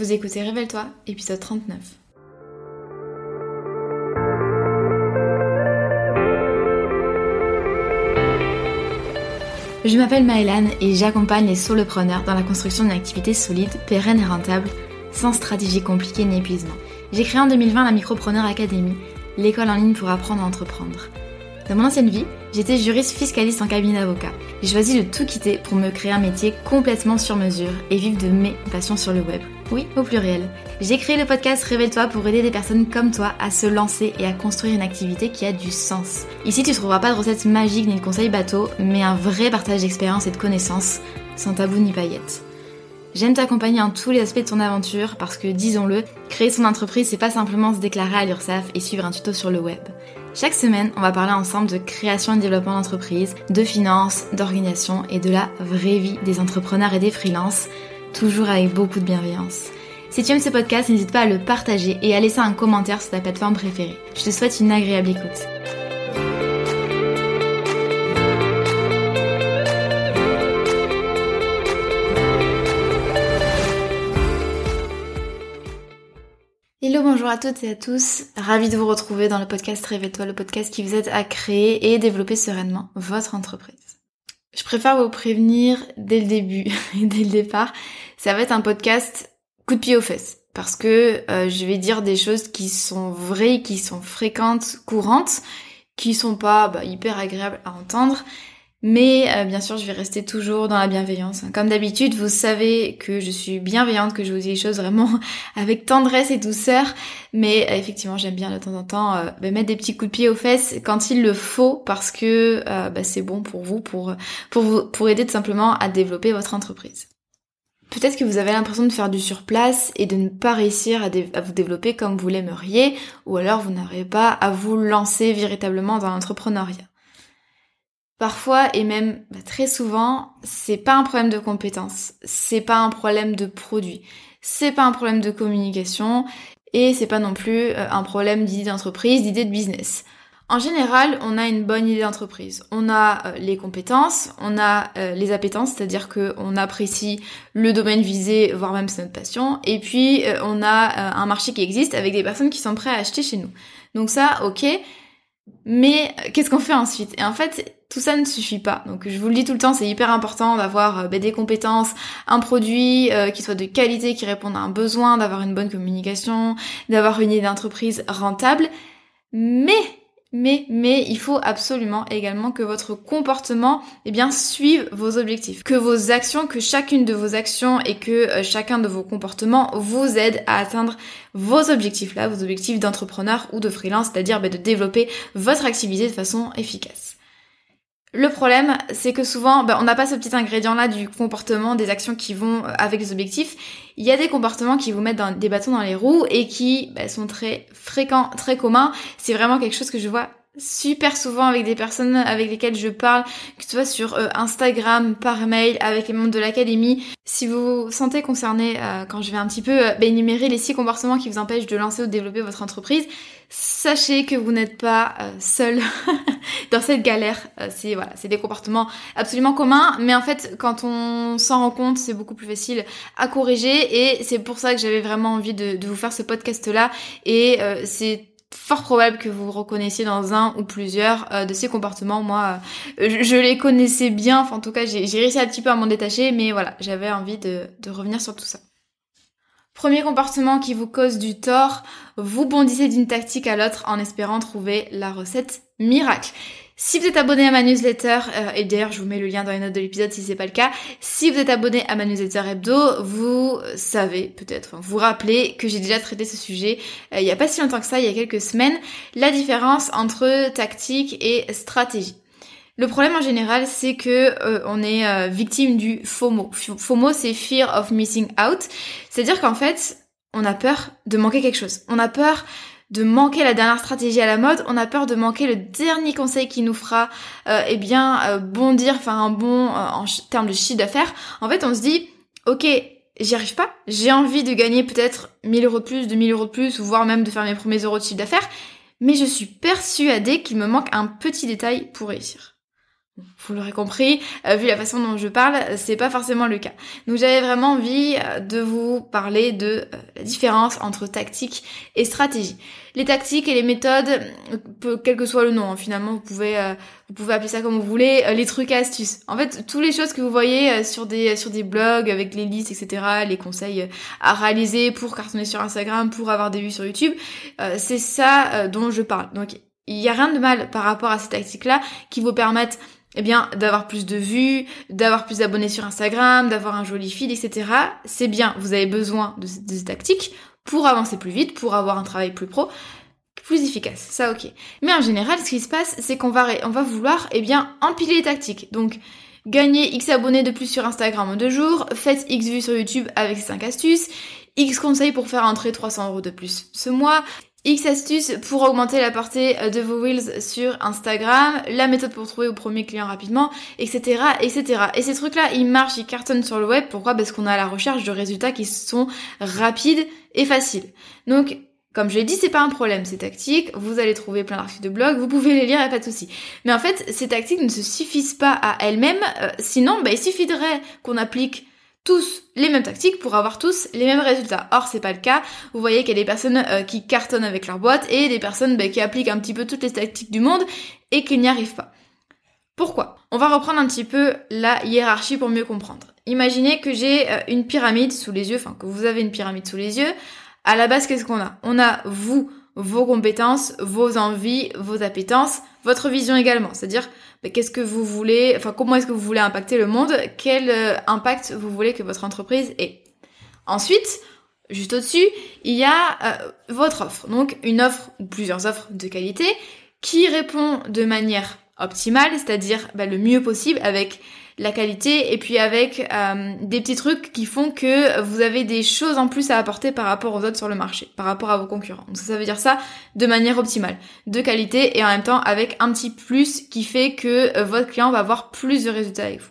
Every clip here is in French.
Vous écoutez Révèle-toi, épisode 39. Je m'appelle Maëlan et j'accompagne les solopreneurs dans la construction d'une activité solide, pérenne et rentable, sans stratégie compliquée ni épuisement. J'ai créé en 2020 la Micropreneur Academy, l'école en ligne pour apprendre à entreprendre. Dans mon ancienne vie, j'étais juriste fiscaliste en cabinet d'avocat. J'ai choisi de tout quitter pour me créer un métier complètement sur mesure et vivre de mes passions sur le web. Oui, au pluriel. J'ai créé le podcast Révèle-toi pour aider des personnes comme toi à se lancer et à construire une activité qui a du sens. Ici, tu trouveras pas de recettes magiques ni de conseils bateaux, mais un vrai partage d'expérience et de connaissances, sans tabou ni paillettes. J'aime t'accompagner en tous les aspects de ton aventure parce que, disons-le, créer son entreprise, c'est pas simplement se déclarer à l'URSSAF et suivre un tuto sur le web. Chaque semaine, on va parler ensemble de création et développement d'entreprise, de finances, d'organisation et de la vraie vie des entrepreneurs et des freelances, toujours avec beaucoup de bienveillance. Si tu aimes ce podcast, n'hésite pas à le partager et à laisser un commentaire sur ta plateforme préférée. Je te souhaite une agréable écoute. Hello, bonjour à toutes et à tous. Ravi de vous retrouver dans le podcast Réveille-toi, le podcast qui vous aide à créer et développer sereinement votre entreprise. Je préfère vous prévenir dès le début et dès le départ, ça va être un podcast coup de pied aux fesses. Parce que euh, je vais dire des choses qui sont vraies, qui sont fréquentes, courantes, qui sont pas bah, hyper agréables à entendre mais euh, bien sûr, je vais rester toujours dans la bienveillance. Comme d'habitude, vous savez que je suis bienveillante, que je vous dis les choses vraiment avec tendresse et douceur. Mais euh, effectivement, j'aime bien de temps en temps euh, bah, mettre des petits coups de pied aux fesses quand il le faut, parce que bah, c'est bon pour vous, pour pour vous, pour aider tout simplement à développer votre entreprise. Peut-être que vous avez l'impression de faire du surplace et de ne pas réussir à, à vous développer comme vous l'aimeriez, ou alors vous n'arrivez pas à vous lancer véritablement dans l'entrepreneuriat. Parfois et même très souvent, c'est pas un problème de compétence, c'est pas un problème de produit, c'est pas un problème de communication et c'est pas non plus euh, un problème d'idée d'entreprise, d'idée de business. En général, on a une bonne idée d'entreprise. On a euh, les compétences, on a euh, les appétences, c'est-à-dire qu'on apprécie le domaine visé, voire même c'est notre passion, et puis on a un marché qui existe avec des personnes qui sont prêtes à acheter chez nous. Donc ça, ok, mais qu'est-ce qu'on fait ensuite? Et en fait, tout ça ne suffit pas. Donc je vous le dis tout le temps, c'est hyper important d'avoir euh, bah, des compétences, un produit euh, qui soit de qualité, qui réponde à un besoin, d'avoir une bonne communication, d'avoir une idée d'entreprise rentable. Mais mais, mais il faut absolument également que votre comportement, eh bien, suive vos objectifs. Que vos actions, que chacune de vos actions et que euh, chacun de vos comportements vous aide à atteindre vos objectifs là, vos objectifs d'entrepreneur ou de freelance, c'est-à-dire bah, de développer votre activité de façon efficace. Le problème, c'est que souvent, bah, on n'a pas ce petit ingrédient-là du comportement, des actions qui vont euh, avec les objectifs. Il y a des comportements qui vous mettent des bâtons dans les roues et qui bah, sont très fréquents, très communs. C'est vraiment quelque chose que je vois super souvent avec des personnes avec lesquelles je parle, que ce soit sur euh, Instagram, par mail, avec les membres de l'académie. Si vous vous sentez concerné euh, quand je vais un petit peu euh, énumérer les six comportements qui vous empêchent de lancer ou de développer votre entreprise, sachez que vous n'êtes pas seul dans cette galère. c'est voilà, c'est des comportements absolument communs, mais en fait, quand on s'en rend compte, c'est beaucoup plus facile à corriger et c'est pour ça que j'avais vraiment envie de, de vous faire ce podcast là et c'est fort probable que vous reconnaissiez dans un ou plusieurs euh, de ces comportements. Moi, euh, je, les connaissais bien, enfin en tout cas j'ai réussi un petit peu à m'en détacher, mais voilà, j'avais envie de, de revenir sur tout ça. Premier comportement qui vous cause du tort, vous bondissez d'une tactique à l'autre en espérant trouver la recette miracle. Si vous êtes abonné à ma newsletter, euh, et d'ailleurs je vous mets le lien dans les notes de l'épisode si c'est pas le cas, si vous êtes abonné à ma newsletter hebdo, vous savez peut-être, vous rappelez que j'ai déjà traité ce sujet euh, il y a pas si longtemps que ça, il y a quelques semaines, la différence entre tactique et stratégie. Le problème en général, c'est que euh, on est victime du FOMO. FOMO, c'est Fear of Missing Out. C'est-à-dire qu'en fait, on a peur de manquer quelque chose. On a peur de manquer la dernière stratégie à la mode, on a peur de manquer le dernier conseil qui nous fera euh, eh bien euh, bondir, faire un bon euh, en termes de chiffre d'affaires. En fait, on se dit, ok, j'y arrive pas, j'ai envie de gagner peut-être 1000 euros de plus, 2000 euros de plus, voire même de faire mes premiers euros de chiffre d'affaires, mais je suis persuadée qu'il me manque un petit détail pour réussir. Vous l'aurez compris, euh, vu la façon dont je parle, c'est pas forcément le cas. Donc j'avais vraiment envie euh, de vous parler de euh, la différence entre tactique et stratégie. Les tactiques et les méthodes, quel que soit le nom, hein, finalement, vous pouvez vous pouvez appeler ça comme vous voulez, les trucs astuces. En fait, toutes les choses que vous voyez sur des sur des blogs avec les listes, etc., les conseils à réaliser pour cartonner sur Instagram, pour avoir des vues sur YouTube, c'est ça dont je parle. Donc il y a rien de mal par rapport à ces tactiques-là qui vous permettent eh bien, d'avoir plus de vues, d'avoir plus d'abonnés sur Instagram, d'avoir un joli feed, etc. C'est bien, vous avez besoin de ces tactiques pour avancer plus vite, pour avoir un travail plus pro, plus efficace. Ça, ok. Mais en général, ce qui se passe, c'est qu'on va, on va vouloir, eh bien, empiler les tactiques. Donc, gagner X abonnés de plus sur Instagram en deux jours, faites X vues sur YouTube avec 5 astuces, X conseils pour faire entrer 300 euros de plus ce mois, X astuces pour augmenter la portée euh, de vos Reels sur Instagram, la méthode pour trouver vos premiers clients rapidement, etc., etc. Et ces trucs-là, ils marchent, ils cartonnent sur le web. Pourquoi? Parce qu'on a la recherche de résultats qui sont rapides et faciles. Donc, comme je l'ai dit, c'est pas un problème, ces tactiques. Vous allez trouver plein d'articles de blog, vous pouvez les lire, a pas de souci. Mais en fait, ces tactiques ne se suffisent pas à elles-mêmes. Euh, sinon, bah, il suffirait qu'on applique tous les mêmes tactiques pour avoir tous les mêmes résultats. Or, c'est pas le cas. Vous voyez qu'il y a des personnes euh, qui cartonnent avec leur boîte et des personnes bah, qui appliquent un petit peu toutes les tactiques du monde et qui n'y arrivent pas. Pourquoi? On va reprendre un petit peu la hiérarchie pour mieux comprendre. Imaginez que j'ai euh, une pyramide sous les yeux, enfin que vous avez une pyramide sous les yeux. À la base, qu'est-ce qu'on a? On a vous, vos compétences, vos envies, vos appétences, votre vision également. C'est-à-dire, qu'est-ce que vous voulez, enfin, comment est-ce que vous voulez impacter le monde, quel euh, impact vous voulez que votre entreprise ait? Ensuite, juste au-dessus, il y a euh, votre offre. Donc, une offre ou plusieurs offres de qualité qui répond de manière optimale, c'est-à-dire bah, le mieux possible avec la qualité et puis avec euh, des petits trucs qui font que vous avez des choses en plus à apporter par rapport aux autres sur le marché, par rapport à vos concurrents. Donc ça, veut dire ça de manière optimale, de qualité et en même temps avec un petit plus qui fait que euh, votre client va avoir plus de résultats avec vous.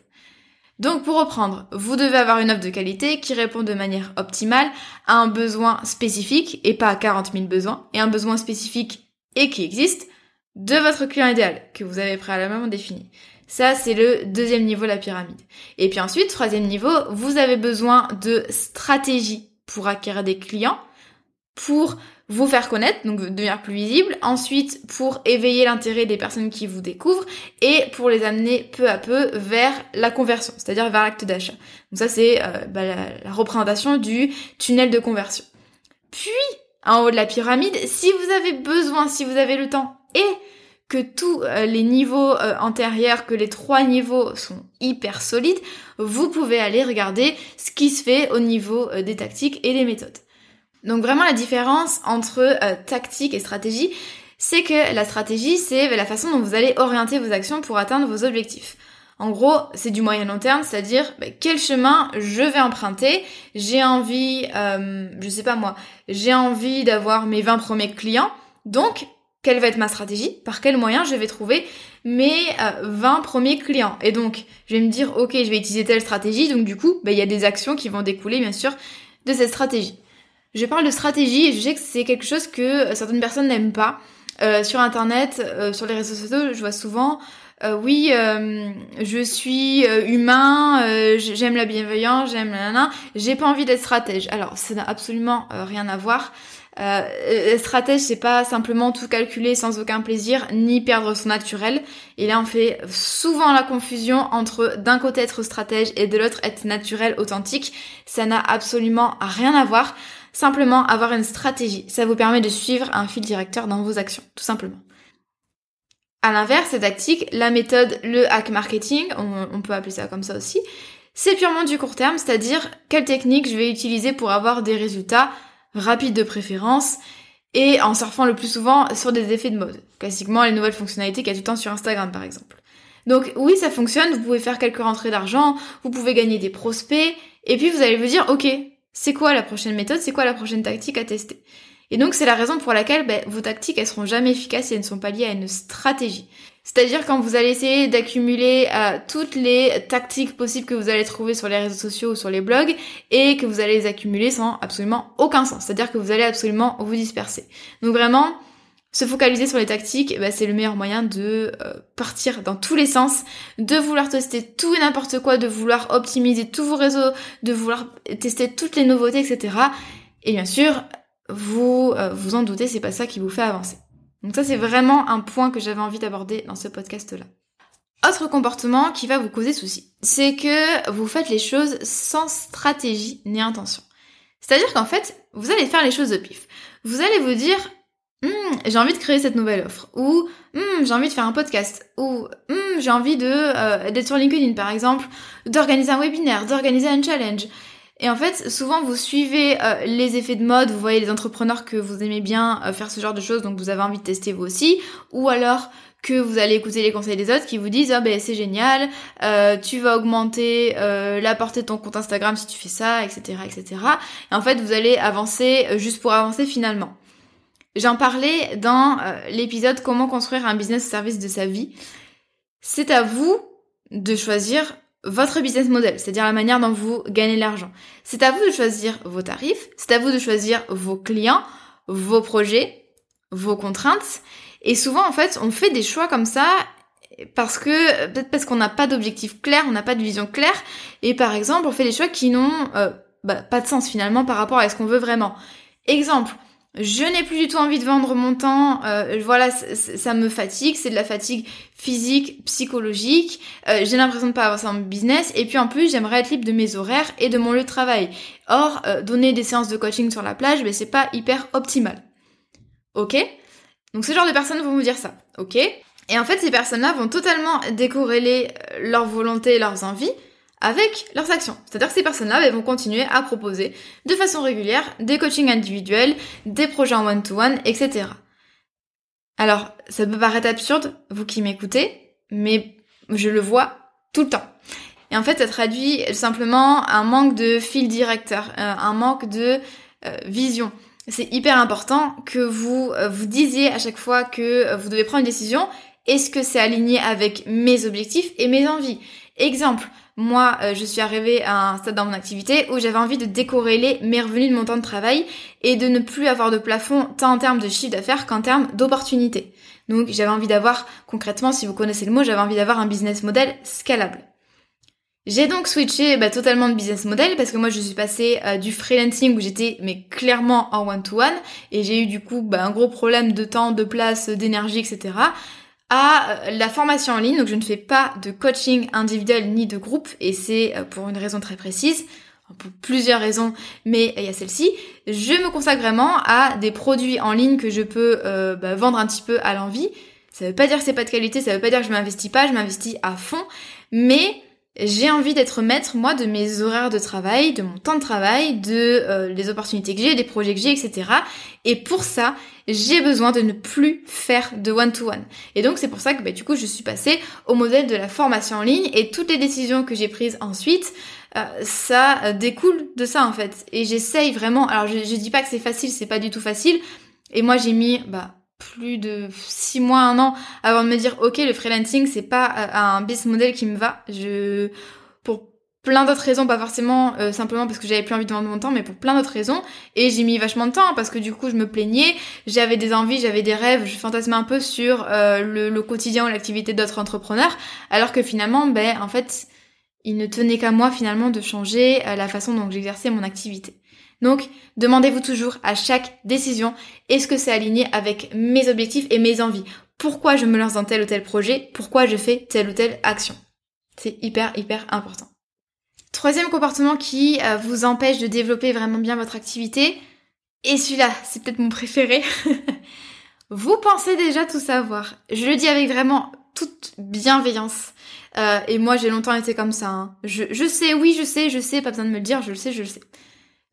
Donc pour reprendre, vous devez avoir une offre de qualité qui répond de manière optimale à un besoin spécifique et pas à 40 000 besoins, et un besoin spécifique et qui existe de votre client idéal que vous avez préalablement défini. Ça, c'est le deuxième niveau de la pyramide. Et puis ensuite, troisième niveau, vous avez besoin de stratégie pour acquérir des clients, pour vous faire connaître, donc devenir plus visible, ensuite pour éveiller l'intérêt des personnes qui vous découvrent et pour les amener peu à peu vers la conversion, c'est-à-dire vers l'acte d'achat. Donc ça c'est euh, bah, la représentation du tunnel de conversion. Puis, en haut de la pyramide, si vous avez besoin, si vous avez le temps et que tous euh, les niveaux euh, antérieurs, que les trois niveaux sont hyper solides, vous pouvez aller regarder ce qui se fait au niveau euh, des tactiques et des méthodes. Donc vraiment la différence entre tactique et stratégie, c'est que la stratégie, c'est la façon dont vous allez orienter vos actions pour atteindre vos objectifs. En gros, c'est du moyen long terme, c'est-à-dire bah, quel chemin je vais emprunter. J'ai envie, je sais pas moi, j'ai envie d'avoir mes 20 premiers clients. Donc, quelle va être ma stratégie, par quels moyens je vais trouver mes 20 euh, premiers clients. Et donc, je vais me dire, ok, je vais utiliser telle stratégie, donc du coup, bah, il y a des actions qui vont découler, bien sûr, de cette stratégie. Je parle de stratégie et je sais que c'est quelque chose que euh, certaines personnes n'aiment pas. Euh, sur Internet, sur les réseaux sociaux, je vois souvent, oui, je suis humain, j'aime la bienveillance, j'aime la j'ai pas envie d'être stratège. Alors, ça n'a absolument rien à voir. Euh, stratège, c'est pas simplement tout calculer sans aucun plaisir, ni perdre son naturel. Et là, on fait souvent la confusion entre d'un côté être stratège et de l'autre être naturel, authentique. Ça n'a absolument rien à voir. Simplement avoir une stratégie. Ça vous permet de suivre un fil directeur dans vos actions, tout simplement. À l'inverse, cette tactique, la méthode, le hack marketing, on, on peut appeler ça comme ça aussi, c'est purement du court terme, c'est-à-dire quelle technique je vais utiliser pour avoir des résultats rapide de préférence, et en surfant le plus souvent sur des effets de mode. Classiquement, les nouvelles fonctionnalités qu'il y a tout le temps sur Instagram, par exemple. Donc oui, ça fonctionne, vous pouvez faire quelques rentrées d'argent, vous pouvez gagner des prospects, et puis vous allez vous dire, ok, c'est quoi la prochaine méthode, c'est quoi la prochaine tactique à tester? Et donc c'est la raison pour laquelle ben, vos tactiques, elles seront jamais efficaces si elles ne sont pas liées à une stratégie. C'est-à-dire quand vous allez essayer d'accumuler euh, toutes les tactiques possibles que vous allez trouver sur les réseaux sociaux ou sur les blogs et que vous allez les accumuler sans absolument aucun sens. C'est-à-dire que vous allez absolument vous disperser. Donc vraiment, Se focaliser sur les tactiques, bah, c'est le meilleur moyen de euh, partir dans tous les sens, de vouloir tester tout et n'importe quoi, de vouloir optimiser tous vos réseaux, de vouloir tester toutes les nouveautés, etc. Et bien sûr, vous euh, vous en doutez, c'est pas ça qui vous fait avancer. Donc ça, c'est vraiment un point que j'avais envie d'aborder dans ce podcast-là. Autre comportement qui va vous causer souci, c'est que vous faites les choses sans stratégie ni intention. C'est-à-dire qu'en fait, vous allez faire les choses de pif. Vous allez vous dire, Hum, j'ai envie de créer cette nouvelle offre, ou hum, j'ai envie de faire un podcast, ou hum, j'ai envie de euh, d'être sur LinkedIn par exemple, d'organiser un webinaire, d'organiser un challenge. Et en fait, souvent vous suivez euh, les effets de mode, vous voyez les entrepreneurs que vous aimez bien euh, faire ce genre de choses, donc vous avez envie de tester vous aussi, ou alors que vous allez écouter les conseils des autres qui vous disent ah ben c'est génial, tu vas augmenter la portée de ton compte Instagram si tu fais ça, etc., etc. Et en fait, vous allez avancer juste pour avancer finalement. J'en parlais dans euh, l'épisode Comment construire un business au service de sa vie. C'est à vous de choisir votre business model, c'est-à-dire la manière dont vous gagnez l'argent. C'est à vous de choisir vos tarifs, c'est à vous de choisir vos clients, vos projets, vos contraintes. Et souvent, en fait, on fait des choix comme ça parce que peut-être parce qu'on n'a pas d'objectif clair, on n'a pas de vision claire, et par exemple, on fait des choix qui n'ont euh, bah, pas de sens finalement par rapport à ce qu'on veut vraiment. Exemple, je n'ai plus du tout envie de vendre mon temps, euh, voilà, ça me fatigue, c'est de la fatigue physique, psychologique, euh, j'ai l'impression de pas avancer dans mon business, et puis en plus j'aimerais être libre de mes horaires et de mon lieu de travail. Or, euh, donner des séances de coaching sur la plage, ben c'est pas hyper optimal. Ok? Donc ce genre de personnes vont vous dire ça, ok? Et en fait ces personnes-là vont totalement décorréler leur volonté et leurs envies avec leurs actions. C'est-à-dire que ces personnes-là bah, vont continuer à proposer de façon régulière des coachings individuels, des projets en one-to-one, etc. Alors, ça peut paraître absurde, vous qui m'écoutez, mais je le vois tout le temps. Et en fait, ça traduit simplement un manque de fil directeur, euh, un manque de euh, vision. C'est hyper important que vous euh, vous disiez à chaque fois que vous devez prendre une décision, est-ce que c'est aligné avec mes objectifs et mes envies? Exemple, moi, euh, je suis arrivée à un stade dans mon activité où j'avais envie de décorréler mes revenus de mon temps de travail et de ne plus avoir de plafond tant en termes de chiffre d'affaires qu'en termes d'opportunités. Donc j'avais envie d'avoir, concrètement, si vous connaissez le mot, j'avais envie d'avoir un business model scalable. J'ai donc switché bah, totalement de business model parce que moi je suis passée euh, du freelancing où j'étais mais clairement en one-to-one et j'ai eu du coup bah, un gros problème de temps, de place, d'énergie, etc à euh, la formation en ligne. Donc je ne fais pas de coaching individuel ni de groupe et c'est euh, pour une raison très précise, pour plusieurs raisons, mais il y a celle-ci. Je me consacre vraiment à des produits en ligne que je peux euh, bah, vendre un petit peu à l'envie. Ça veut pas dire que c'est pas de qualité, ça veut pas dire que je m'investis pas, je m'investis à fond, mais j'ai envie d'être maître, moi, de mes horaires de travail, de mon temps de travail, de euh, les opportunités que j'ai, des projets que j'ai, etc. Et pour ça, j'ai besoin de ne plus faire de one-to-one. Et donc, c'est pour ça que, bah, du coup, je suis passée au modèle de la formation en ligne et toutes les décisions que j'ai prises ensuite, euh, ça euh, découle de ça, en fait. Et j'essaye vraiment, alors je, je dis pas que c'est facile, c'est pas du tout facile. Et moi, j'ai mis, bah, plus de six mois, un an avant de me dire ok le freelancing c'est pas euh, un business model qui me va. Je pour plein d'autres raisons, pas forcément euh, simplement parce que j'avais plus envie de vendre mon temps, mais pour plein d'autres raisons. Et j'ai mis vachement de temps parce que du coup je me plaignais, j'avais des envies, j'avais des rêves, je fantasmais un peu sur euh, le, quotidien ou l'activité d'autres entrepreneurs, alors que finalement ben en fait il ne tenait qu'à moi finalement de changer la façon dont j'exerçais mon activité. Donc, demandez-vous toujours à chaque décision, est-ce que c'est aligné avec mes objectifs et mes envies? Pourquoi je me lance dans tel ou tel projet? Pourquoi je fais telle ou telle action? C'est hyper, hyper important. Troisième comportement qui euh, vous empêche de développer vraiment bien votre activité, et celui-là, c'est peut-être mon préféré. vous pensez déjà tout savoir. Je le dis avec vraiment toute bienveillance. Euh, et moi, j'ai longtemps été comme ça. Hein. Je, je sais, oui, je sais, je sais, pas besoin de me le dire, je le sais, je le sais.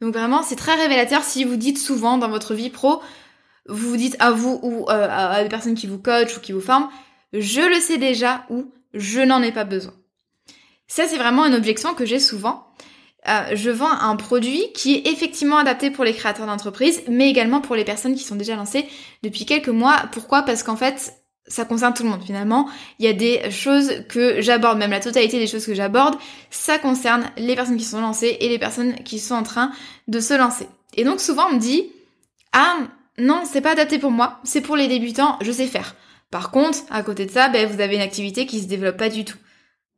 Donc vraiment, c'est très révélateur si vous dites souvent dans votre vie pro, vous vous dites à vous ou euh, à des personnes qui vous coachent ou qui vous forment, je le sais déjà ou je n'en ai pas besoin. Ça, c'est vraiment une objection que j'ai souvent. Euh, je vends un produit qui est effectivement adapté pour les créateurs d'entreprise, mais également pour les personnes qui sont déjà lancées depuis quelques mois. Pourquoi? Parce qu'en fait, ça concerne tout le monde finalement. Il y a des choses que j'aborde, même la totalité des choses que j'aborde, ça concerne les personnes qui sont lancées et les personnes qui sont en train de se lancer. Et donc souvent on me dit, ah, non, c'est pas adapté pour moi, c'est pour les débutants, je sais faire. Par contre, à côté de ça, ben, vous avez une activité qui se développe pas du tout.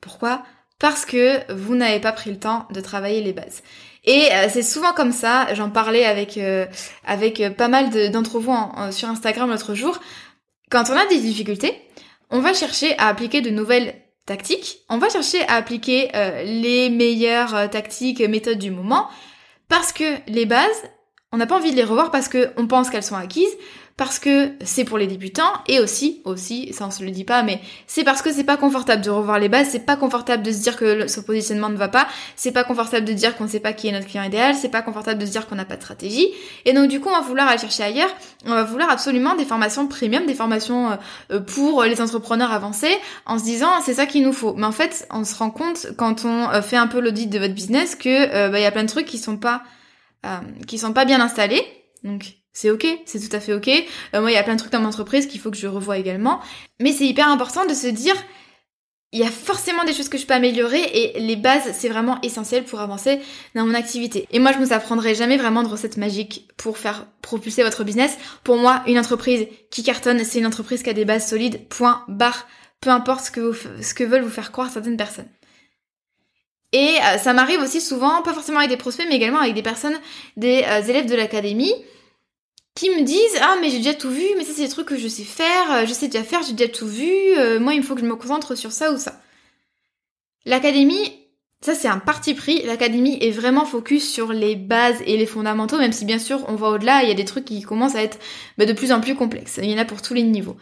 Pourquoi? Parce que vous n'avez pas pris le temps de travailler les bases. Et euh, c'est souvent comme ça, j'en parlais avec euh, avec euh, pas mal d'entre vous sur Instagram l'autre jour, quand on a des difficultés, on va chercher à appliquer de nouvelles tactiques, on va chercher à appliquer les meilleures tactiques, méthodes du moment, parce que les bases, on n'a pas envie de les revoir parce qu'on pense qu'elles sont acquises, parce que c'est pour les débutants et aussi, aussi, ça on se le dit pas, mais c'est parce que c'est pas confortable de revoir les bases, c'est pas confortable de se dire que son positionnement ne va pas, c'est pas confortable de dire qu'on ne sait pas qui est notre client idéal, c'est pas confortable de se dire qu'on n'a pas de stratégie. Et donc du coup, on va vouloir aller chercher ailleurs, on va vouloir absolument des formations premium, des formations euh, euh, pour les entrepreneurs avancés, en se disant c'est ça qu'il nous faut. Mais en fait, on se rend compte quand on euh, fait un peu l'audit de votre business que bah, il y a plein de trucs qui sont pas qui sont pas bien installés. Donc c'est ok, c'est tout à fait ok. Euh, moi, il y a plein de trucs dans mon entreprise qu'il faut que je revoie également. Mais c'est hyper important de se dire, il y a forcément des choses que je peux améliorer et les bases, c'est vraiment essentiel pour avancer dans mon activité. Et moi, je ne vous apprendrai jamais vraiment de recettes magiques pour faire propulser votre business. Pour moi, une entreprise qui cartonne, c'est une entreprise qui a des bases solides, point, barre, peu importe ce que, ce que veulent vous faire croire certaines personnes. Et euh, ça m'arrive aussi souvent, pas forcément avec des prospects, mais également avec des personnes, des euh, élèves de l'académie, qui me disent ah mais j'ai déjà tout vu mais ça c'est des trucs que je sais faire euh, je sais déjà faire j'ai déjà tout vu euh, moi il me faut que je me concentre sur ça ou ça l'académie ça c'est un parti pris. L'académie est vraiment focus sur les bases et les fondamentaux même si bien sûr on va au-delà il y a des trucs qui commencent à être bah, de plus en plus complexes. Il y en a pour tous les niveaux.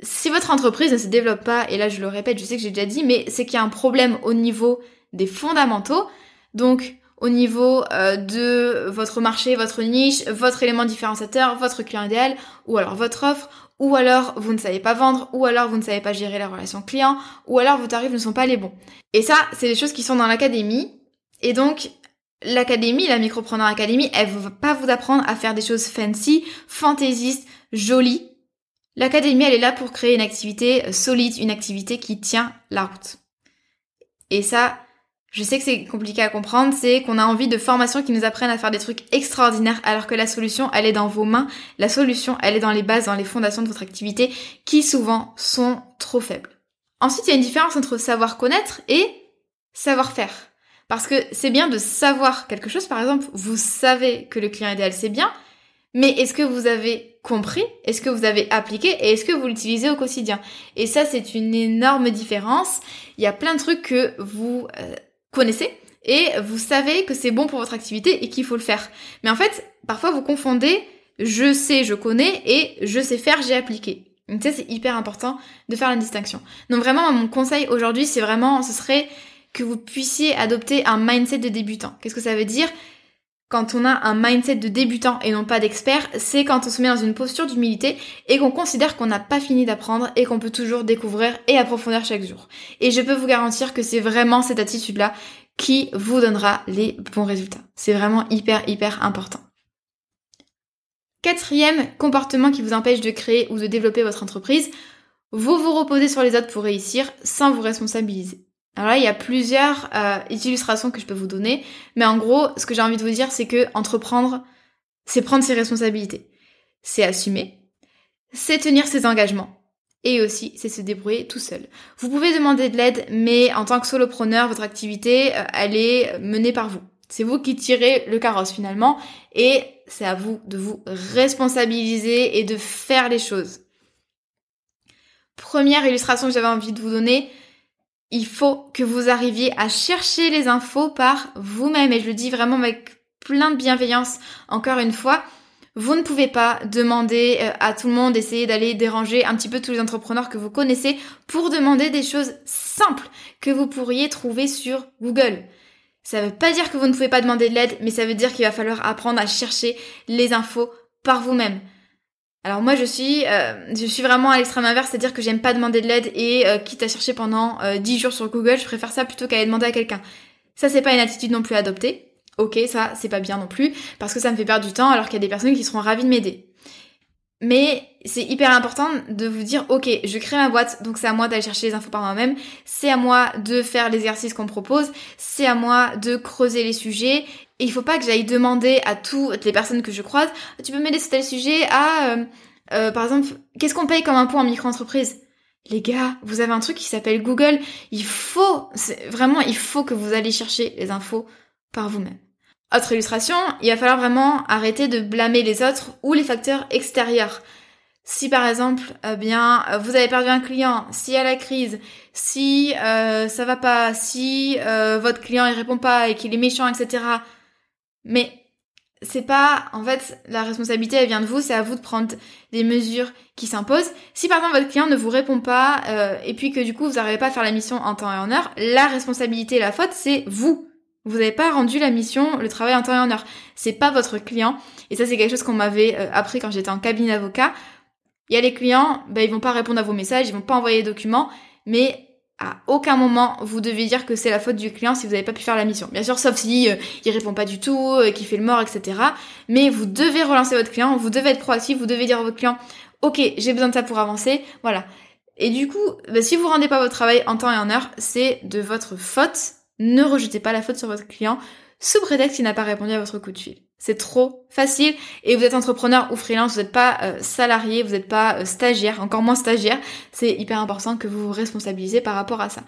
Si votre entreprise ne se développe pas et là je le répète je sais que j'ai déjà dit mais c'est qu'il y a un problème au niveau des fondamentaux. Donc au niveau euh, de votre marché, votre niche, votre élément différenciateur, votre client idéal, ou alors votre offre, ou alors vous ne savez pas vendre, ou alors vous ne savez pas gérer la relation client, ou alors vos tarifs ne sont pas les bons. Et ça, c'est des choses qui sont dans l'académie. Et donc, l'académie, la Micropreneur Academy, elle ne va pas vous apprendre à faire des choses fancy, fantaisistes, jolies. L'académie, elle est là pour créer une activité solide, une activité qui tient la route. Et ça, je sais que c'est compliqué à comprendre, c'est qu'on a envie de formations qui nous apprennent à faire des trucs extraordinaires alors que la solution, elle est dans vos mains. La solution, elle est dans les bases, dans les fondations de votre activité qui souvent sont trop faibles. Ensuite, il y a une différence entre savoir connaître et savoir faire. Parce que c'est bien de savoir quelque chose, par exemple, vous savez que le client idéal c'est bien, mais est-ce que vous avez compris Est-ce que vous avez appliqué Et est-ce que vous l'utilisez au quotidien? Et ça, c'est une énorme différence. Il y a plein de trucs que vous euh, connaissez et vous savez que c'est bon pour votre activité et qu'il faut le faire. Mais en fait, parfois vous confondez je sais, je connais et je sais faire, j'ai appliqué. Donc ça c'est hyper important de faire la distinction. Donc vraiment mon conseil aujourd'hui c'est vraiment ce serait que vous puissiez adopter un mindset de débutant. Qu'est-ce que ça veut dire? Quand on a un mindset de débutant et non pas d'expert, c'est quand on se met dans une posture d'humilité et qu'on considère qu'on n'a pas fini d'apprendre et qu'on peut toujours découvrir et approfondir chaque jour. Et je peux vous garantir que c'est vraiment cette attitude-là qui vous donnera les bons résultats. C'est vraiment hyper, hyper important. Quatrième comportement qui vous empêche de créer ou de développer votre entreprise, vous vous reposez sur les autres pour réussir sans vous responsabiliser. Alors là, il y a plusieurs euh, illustrations que je peux vous donner, mais en gros, ce que j'ai envie de vous dire, c'est que entreprendre, c'est prendre ses responsabilités, c'est assumer, c'est tenir ses engagements, et aussi, c'est se débrouiller tout seul. Vous pouvez demander de l'aide, mais en tant que solopreneur, votre activité, euh, elle est menée par vous. C'est vous qui tirez le carrosse finalement, et c'est à vous de vous responsabiliser et de faire les choses. Première illustration que j'avais envie de vous donner, il faut que vous arriviez à chercher les infos par vous-même. Et je le dis vraiment avec plein de bienveillance, encore une fois. Vous ne pouvez pas demander euh, à tout le monde d'essayer d'aller déranger un petit peu tous les entrepreneurs que vous connaissez pour demander des choses simples que vous pourriez trouver sur Google. Ça ne veut pas dire que vous ne pouvez pas demander de l'aide, mais ça veut dire qu'il va falloir apprendre à chercher les infos par vous-même. Alors moi je suis euh, je suis vraiment à l'extrême inverse, c'est-à-dire que j'aime pas demander de l'aide et euh, quitte à chercher pendant euh, 10 jours sur Google, je préfère ça plutôt qu'à aller demander à quelqu'un. Ça c'est pas une attitude non plus adoptée. Ok, ça c'est pas bien non plus parce que ça me fait perdre du temps alors qu'il y a des personnes qui seront ravies de m'aider. Mais c'est hyper important de vous dire, ok, je crée ma boîte, donc c'est à moi d'aller chercher les infos par moi-même, c'est à moi de faire l'exercice qu'on propose, c'est à moi de creuser les sujets, Et il faut pas que j'aille demander à toutes les personnes que je croise, tu peux m'aider sur tel sujet à, euh, euh, par exemple, qu'est-ce qu'on paye comme impôt en micro-entreprise? Les gars, vous avez un truc qui s'appelle Google. Il faut, vraiment, il faut que vous allez chercher les infos par vous-même. Autre illustration, il va falloir vraiment arrêter de blâmer les autres ou les facteurs extérieurs. Si par exemple, eh bien, vous avez perdu un client, y a la crise, si euh, ça va pas, si euh, votre client il répond pas et qu'il est méchant, etc. Mais c'est pas, en fait, la responsabilité elle vient de vous, c'est à vous de prendre des mesures qui s'imposent. Si par exemple votre client ne vous répond pas euh, et puis que du coup vous n'arrivez pas à faire la mission en temps et en heure, la responsabilité et la faute c'est vous. Vous n'avez pas rendu la mission, le travail en temps et en heure. C'est pas votre client. Et ça c'est quelque chose qu'on m'avait euh, appris quand j'étais en cabinet d'avocat. Il y a les clients, ben ils vont pas répondre à vos messages, ils vont pas envoyer les documents, mais à aucun moment vous devez dire que c'est la faute du client si vous n'avez pas pu faire la mission. Bien sûr, sauf si euh, il répond pas du tout, euh, qu'il fait le mort, etc. Mais vous devez relancer votre client, vous devez être proactif, vous devez dire à votre client, ok, j'ai besoin de ça pour avancer, voilà. Et du coup, bah, si vous rendez pas votre travail en temps et en heure, c'est de votre faute. Ne rejetez pas la faute sur votre client sous prétexte qu'il n'a pas répondu à votre coup de fil. C'est trop facile et vous êtes entrepreneur ou freelance, vous n'êtes pas euh, salarié, vous n'êtes pas euh, stagiaire, encore moins stagiaire. C'est hyper important que vous vous responsabilisez par rapport à ça.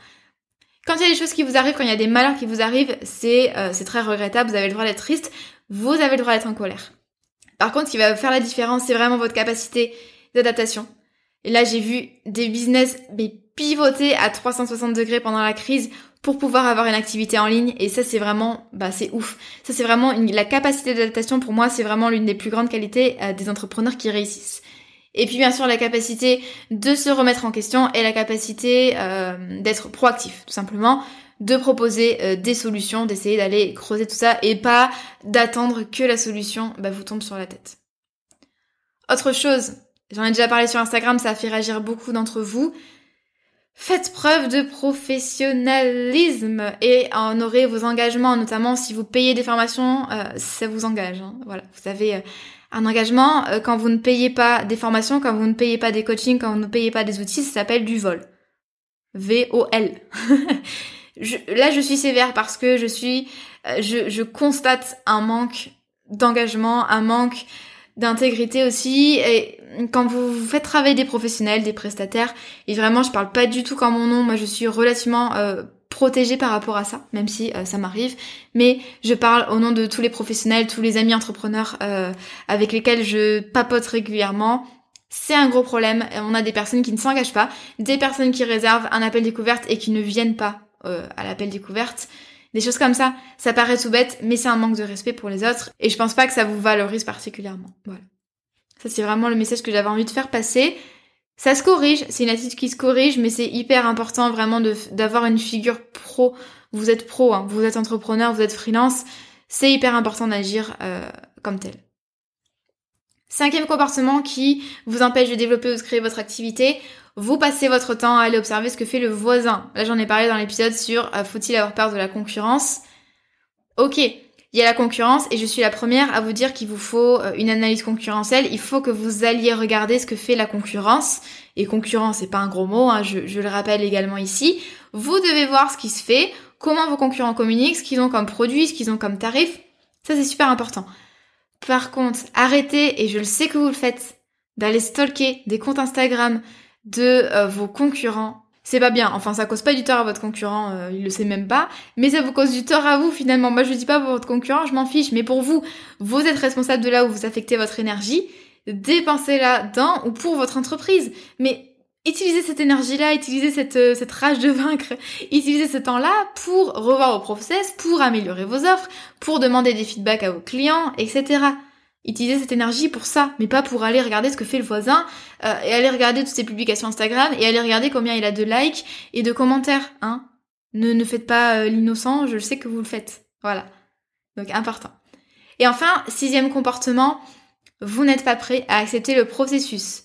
Quand il y a des choses qui vous arrivent, quand il y a des malheurs qui vous arrivent, c'est euh, très regrettable, vous avez le droit d'être triste, vous avez le droit d'être en colère. Par contre, ce qui va faire la différence, c'est vraiment votre capacité d'adaptation. Et là, j'ai vu des business pivoter à 360 degrés pendant la crise pour pouvoir avoir une activité en ligne. Et ça c'est vraiment bah c'est ouf. Ça c'est vraiment la capacité d'adaptation pour moi c'est vraiment l'une des plus grandes qualités euh, des entrepreneurs qui réussissent. Et puis bien sûr la capacité de se remettre en question et la capacité euh, d'être proactif tout simplement. De proposer euh, des solutions d'essayer d'aller creuser tout ça et pas d'attendre que la solution bah, vous tombe sur la tête. Autre chose j'en ai déjà parlé sur Instagram ça a fait réagir beaucoup d'entre vous Faites preuve de professionnalisme et honorez vos engagements, notamment si vous payez des formations, euh, ça vous engage. Hein. Voilà, vous avez euh, un engagement. Euh, quand vous ne payez pas des formations, quand vous ne payez pas des coachings, quand vous ne payez pas des outils, ça s'appelle du vol. V-O-L. là, je suis sévère parce que je suis, je, je constate un manque d'engagement, un manque d'intégrité aussi. Et quand vous faites travailler des professionnels, des prestataires, et vraiment je parle pas du tout comme mon nom, moi je suis relativement euh, protégée par rapport à ça, même si euh, ça m'arrive, mais je parle au nom de tous les professionnels, tous les amis entrepreneurs euh, avec lesquels je papote régulièrement. C'est un gros problème. On a des personnes qui ne s'engagent pas, des personnes qui réservent un appel découverte et qui ne viennent pas à l'appel découverte. Des choses comme ça, ça paraît tout bête, mais c'est un manque de respect pour les autres et je pense pas que ça vous valorise particulièrement. Voilà. Ça c'est vraiment le message que j'avais envie de faire passer. Ça se corrige, c'est une attitude qui se corrige, mais c'est hyper important vraiment d'avoir une figure pro. Vous êtes pro, hein, vous êtes entrepreneur, vous êtes freelance, c'est hyper important d'agir euh, comme tel. Cinquième comportement qui vous empêche de développer ou de créer votre activité, vous passez votre temps à aller observer ce que fait le voisin. Là, j'en ai parlé dans l'épisode sur euh, faut-il avoir peur de la concurrence? Ok, il y a la concurrence et je suis la première à vous dire qu'il vous faut euh, une analyse concurrentielle. Il faut que vous alliez regarder ce que fait la concurrence. Et concurrence, c'est pas un gros mot, hein, je, le rappelle également ici. Vous devez voir ce qui se fait, comment vos concurrents communiquent, ce qu'ils ont comme produit, ce qu'ils ont comme tarif. Ça, c'est super important. Par contre, arrêtez, et je le sais que vous le faites, d'aller stalker des comptes Instagram, de euh, vos concurrents. C'est pas bien. Enfin, ça cause pas du tort à votre concurrent, euh, il le sait même pas. Mais ça vous cause du tort à vous finalement. Moi, je dis pas pour votre concurrent, je m'en fiche. Mais pour vous, vous êtes responsable de là où vous affectez votre énergie. Dépensez-la dans ou pour votre entreprise. Mais utilisez cette énergie-là, utilisez cette, euh, cette rage de vaincre, utilisez ce temps-là pour revoir vos process, pour améliorer vos offres, pour demander des feedbacks à vos clients, etc. Utilisez cette énergie pour ça, mais pas pour aller regarder ce que fait le voisin euh, et aller regarder toutes ses publications Instagram et aller regarder combien il a de likes et de commentaires. Hein ne, ne faites pas euh, l'innocent, je sais que vous le faites. Voilà. Donc important. Et enfin, sixième comportement, vous n'êtes pas prêt à accepter le processus.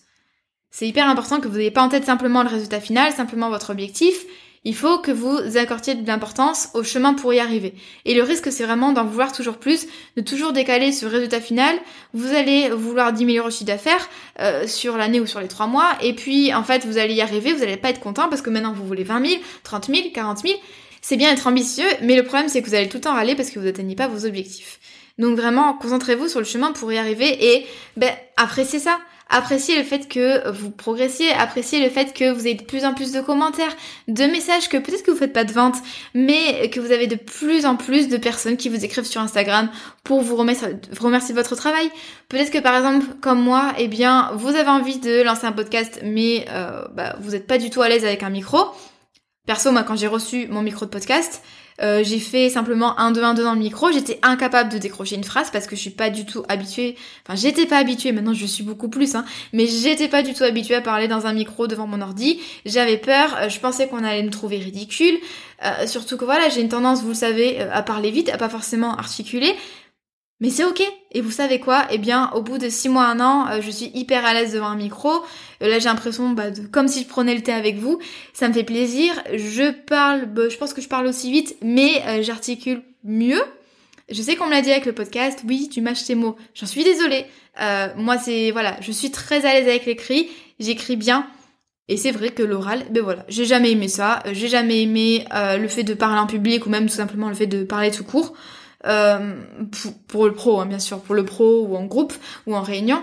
C'est hyper important que vous n'ayez pas en tête simplement le résultat final, simplement votre objectif, il faut que vous accordiez de l'importance au chemin pour y arriver. Et le risque, c'est vraiment d'en vouloir toujours plus, de toujours décaler ce résultat final. Vous allez vouloir 10 000 euros de chiffre d'affaires euh, sur l'année ou sur les 3 mois, et puis en fait, vous allez y arriver, vous n'allez pas être content parce que maintenant vous voulez 20 000, 30 000, 40 000. C'est bien être ambitieux, mais le problème c'est que vous allez tout le temps râler parce que vous n'atteignez pas vos objectifs. Donc vraiment, concentrez-vous sur le chemin pour y arriver et ben, appréciez ça. Appréciez le fait que vous progressiez, appréciez le fait que vous avez de plus en plus de commentaires, de messages, que peut-être que vous faites pas de vente, mais que vous avez de plus en plus de personnes qui vous écrivent sur Instagram pour vous remercier, remercier de votre travail. Peut-être que par exemple, comme moi, eh bien, vous avez envie de lancer un podcast, mais euh, bah, vous n'êtes pas du tout à l'aise avec un micro. Perso, moi, quand j'ai reçu mon micro de podcast, euh, j'ai fait simplement un 2 1 2 dans le micro, j'étais incapable de décrocher une phrase parce que je suis pas du tout habituée, enfin j'étais pas habituée, maintenant je suis beaucoup plus, hein, mais j'étais pas du tout habituée à parler dans un micro devant mon ordi, j'avais peur, euh, je pensais qu'on allait me trouver ridicule, euh, surtout que voilà, j'ai une tendance, vous le savez, à parler vite, à pas forcément articuler, mais c'est ok. Et vous savez quoi? Eh bien, au bout de 6 mois, un an, euh, je suis hyper à l'aise devant un micro. Euh, là, j'ai l'impression bah, comme si je prenais le thé avec vous. Ça me fait plaisir. Je parle, bah, je pense que je parle aussi vite, mais euh, j'articule mieux. Je sais qu'on me l'a dit avec le podcast. Oui, tu mâches tes mots. J'en suis désolée. moi, c'est voilà, je suis très à l'aise avec l'écrit. J'écris bien. Et c'est vrai que l'oral, ben voilà, j'ai jamais aimé ça. J'ai jamais aimé le fait de parler en public ou même tout simplement le fait de parler tout court. Euh, pour, le pro, hein, bien sûr, pour le pro ou en groupe ou en réunion.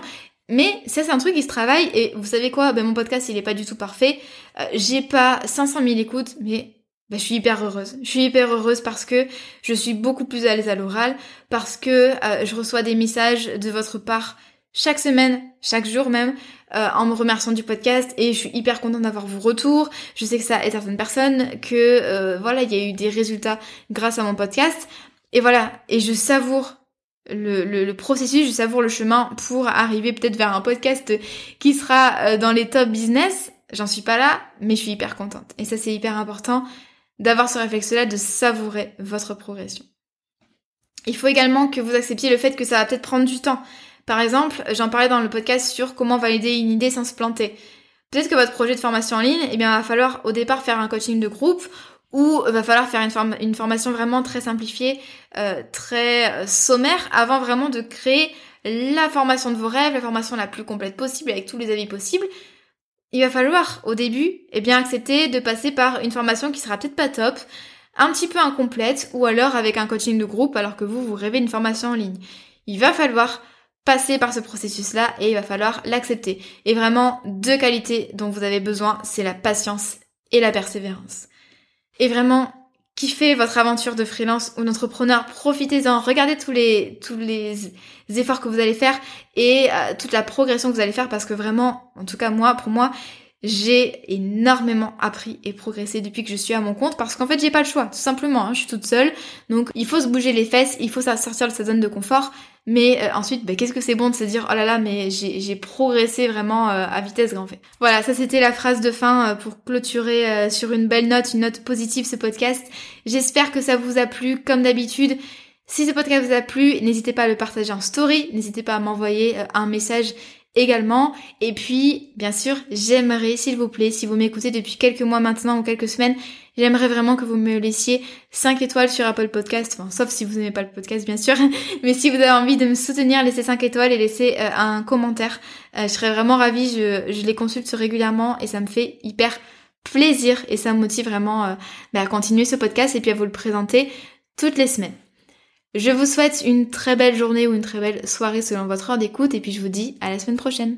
Mais ça, c'est un truc qui se travaille. Et vous savez quoi? Ben, Mon podcast, il est pas du tout parfait. Euh, j'ai pas 500 000 écoutes, mais ben, je suis hyper heureuse. Je suis hyper heureuse parce que je suis beaucoup plus à l'aise à l'oral, parce que euh, je reçois des messages de votre part chaque semaine, chaque jour même, en me remerciant du podcast et je suis hyper contente d'avoir vos retours. Je sais que ça aide certaines personnes, que voilà, il y a eu des résultats grâce à mon podcast. Et voilà, et je savoure le, processus, je savoure le chemin pour arriver peut-être vers un podcast qui sera euh, dans les top business. J'en suis pas là, mais je suis hyper contente. Et ça, c'est hyper important d'avoir ce réflexe-là, de savourer votre progression. Il faut également que vous acceptiez le fait que ça va peut-être prendre du temps. Par exemple, j'en parlais dans le podcast sur comment valider une idée sans se planter. Peut-être que votre projet de formation en ligne, eh bien, va falloir au départ faire un coaching de groupe ou va falloir faire une, une formation vraiment très simplifiée, euh, très euh, sommaire, avant vraiment de créer la formation de vos rêves, la formation la plus complète possible, avec tous les avis possibles. Il va falloir, au début, eh bien, accepter de passer par une formation qui sera peut-être pas top, un petit peu incomplète, ou alors avec un coaching de groupe, alors que vous, vous rêvez une formation en ligne. Il va falloir passer par ce processus-là et il va falloir l'accepter. Et vraiment, deux qualités dont vous avez besoin, c'est la patience et la persévérance et vraiment kiffez votre aventure de freelance ou d'entrepreneur, profitez-en, regardez tous les tous les efforts que vous allez faire et euh, toute la progression que vous allez faire parce que vraiment, en tout cas moi, pour moi, j'ai énormément appris et progressé depuis que je suis à mon compte parce qu'en fait j'ai pas le choix, tout simplement, hein, je suis toute seule, donc il faut se bouger les fesses, il faut sortir de sa zone de confort, mais euh, ensuite, bah, qu'est-ce que c'est bon de se dire oh là là, mais j'ai progressé vraiment euh, à vitesse grand fait. Voilà, ça c'était la phrase de fin euh, pour clôturer sur une belle note, une note positive ce podcast. J'espère que ça vous a plu comme d'habitude. Si ce podcast vous a plu, n'hésitez pas à le partager en story, n'hésitez pas à m'envoyer un message également. Et puis, bien sûr, j'aimerais, s'il vous plaît, si vous m'écoutez depuis quelques mois maintenant ou quelques semaines, j'aimerais vraiment que vous me laissiez 5 étoiles sur Apple Podcast, enfin, sauf si vous n'aimez pas le podcast, bien sûr. Mais si vous avez envie de me soutenir, laissez 5 étoiles et laissez euh, un commentaire. Euh, je serais vraiment ravie, je, les consulte régulièrement et ça me fait hyper plaisir et ça me motive vraiment euh, bah, à continuer ce podcast et puis à vous le présenter toutes les semaines. Je vous souhaite une très belle journée ou une très belle soirée selon votre heure d'écoute et puis je vous dis à la semaine prochaine.